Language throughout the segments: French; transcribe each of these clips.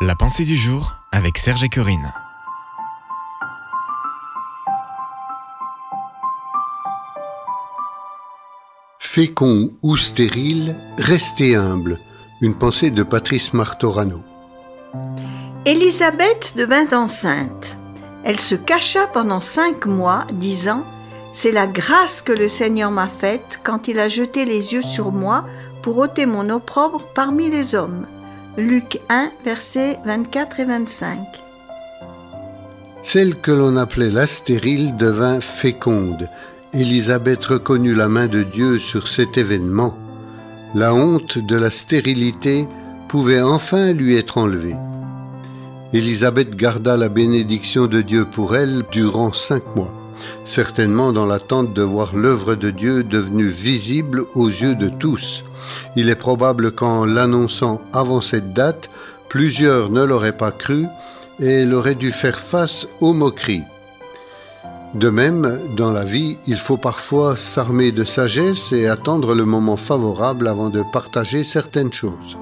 La pensée du jour avec Serge et Corinne. Fécond ou stérile, restez humble. Une pensée de Patrice Martorano. Élisabeth devint enceinte. Elle se cacha pendant cinq mois, disant C'est la grâce que le Seigneur m'a faite quand il a jeté les yeux sur moi pour ôter mon opprobre parmi les hommes. Luc 1, versets 24 et 25. Celle que l'on appelait la stérile devint féconde. Élisabeth reconnut la main de Dieu sur cet événement. La honte de la stérilité pouvait enfin lui être enlevée. Élisabeth garda la bénédiction de Dieu pour elle durant cinq mois, certainement dans l'attente de voir l'œuvre de Dieu devenue visible aux yeux de tous. Il est probable qu'en l'annonçant avant cette date, plusieurs ne l'auraient pas cru et elle aurait dû faire face aux moqueries. De même, dans la vie, il faut parfois s'armer de sagesse et attendre le moment favorable avant de partager certaines choses.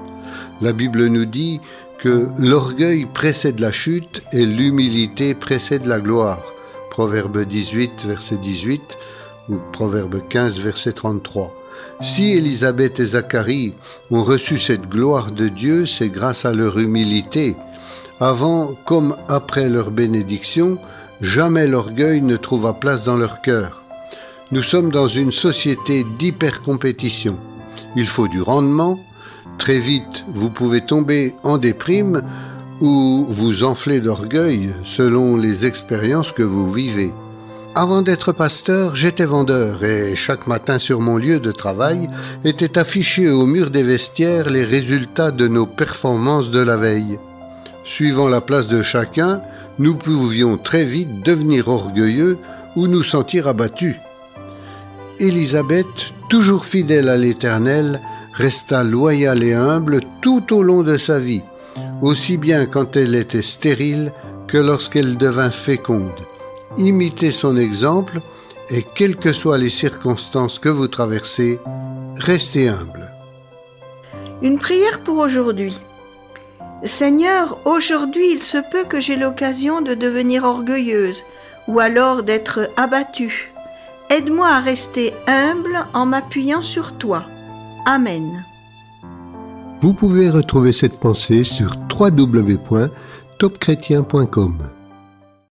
La Bible nous dit que l'orgueil précède la chute et l'humilité précède la gloire. Proverbe 18, verset 18 ou Proverbe 15, verset 33. Si Élisabeth et Zacharie ont reçu cette gloire de Dieu, c'est grâce à leur humilité. Avant comme après leur bénédiction, jamais l'orgueil ne trouva place dans leur cœur. Nous sommes dans une société d'hypercompétition. Il faut du rendement. Très vite, vous pouvez tomber en déprime ou vous enfler d'orgueil selon les expériences que vous vivez. Avant d'être pasteur, j'étais vendeur et chaque matin sur mon lieu de travail étaient affichés au mur des vestiaires les résultats de nos performances de la veille. Suivant la place de chacun, nous pouvions très vite devenir orgueilleux ou nous sentir abattus. Élisabeth, toujours fidèle à l'Éternel, resta loyale et humble tout au long de sa vie, aussi bien quand elle était stérile que lorsqu'elle devint féconde imitez son exemple et quelles que soient les circonstances que vous traversez, restez humble. Une prière pour aujourd'hui. Seigneur, aujourd'hui il se peut que j'ai l'occasion de devenir orgueilleuse ou alors d'être abattue. Aide-moi à rester humble en m'appuyant sur toi. Amen. Vous pouvez retrouver cette pensée sur www.topchrétien.com.